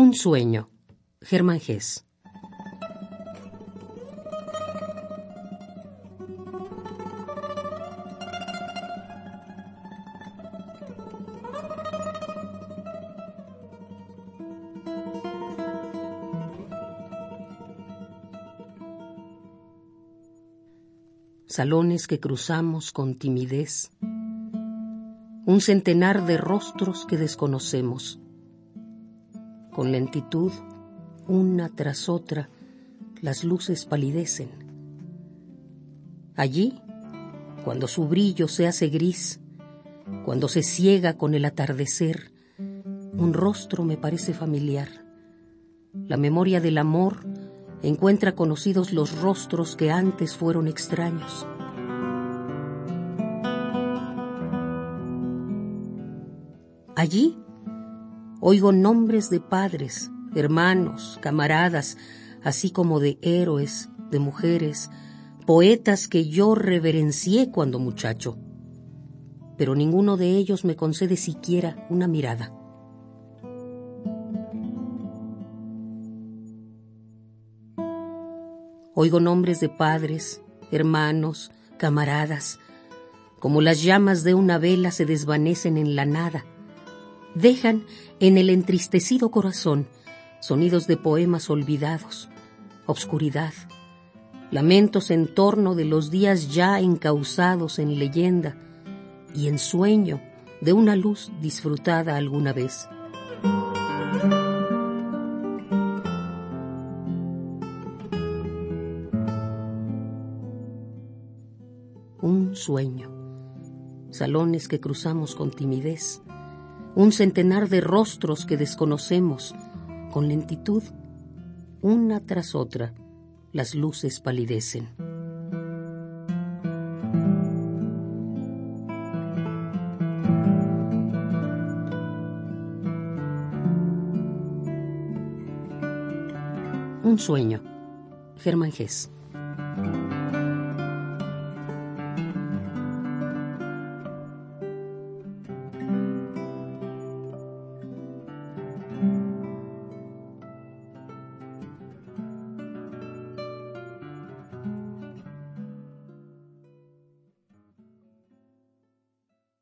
Un sueño. Germán Gess. Salones que cruzamos con timidez, un centenar de rostros que desconocemos. Con lentitud, una tras otra, las luces palidecen. Allí, cuando su brillo se hace gris, cuando se ciega con el atardecer, un rostro me parece familiar. La memoria del amor encuentra conocidos los rostros que antes fueron extraños. Allí oigo nombres de padres, hermanos, camaradas, así como de héroes, de mujeres, poetas que yo reverencié cuando muchacho. Pero ninguno de ellos me concede siquiera una mirada. Oigo nombres de padres, hermanos, camaradas, como las llamas de una vela se desvanecen en la nada dejan en el entristecido corazón sonidos de poemas olvidados, obscuridad, lamentos en torno de los días ya encausados en leyenda y en sueño de una luz disfrutada alguna vez. Un sueño, salones que cruzamos con timidez, un centenar de rostros que desconocemos, con lentitud, una tras otra, las luces palidecen. Un sueño. Germán Gess.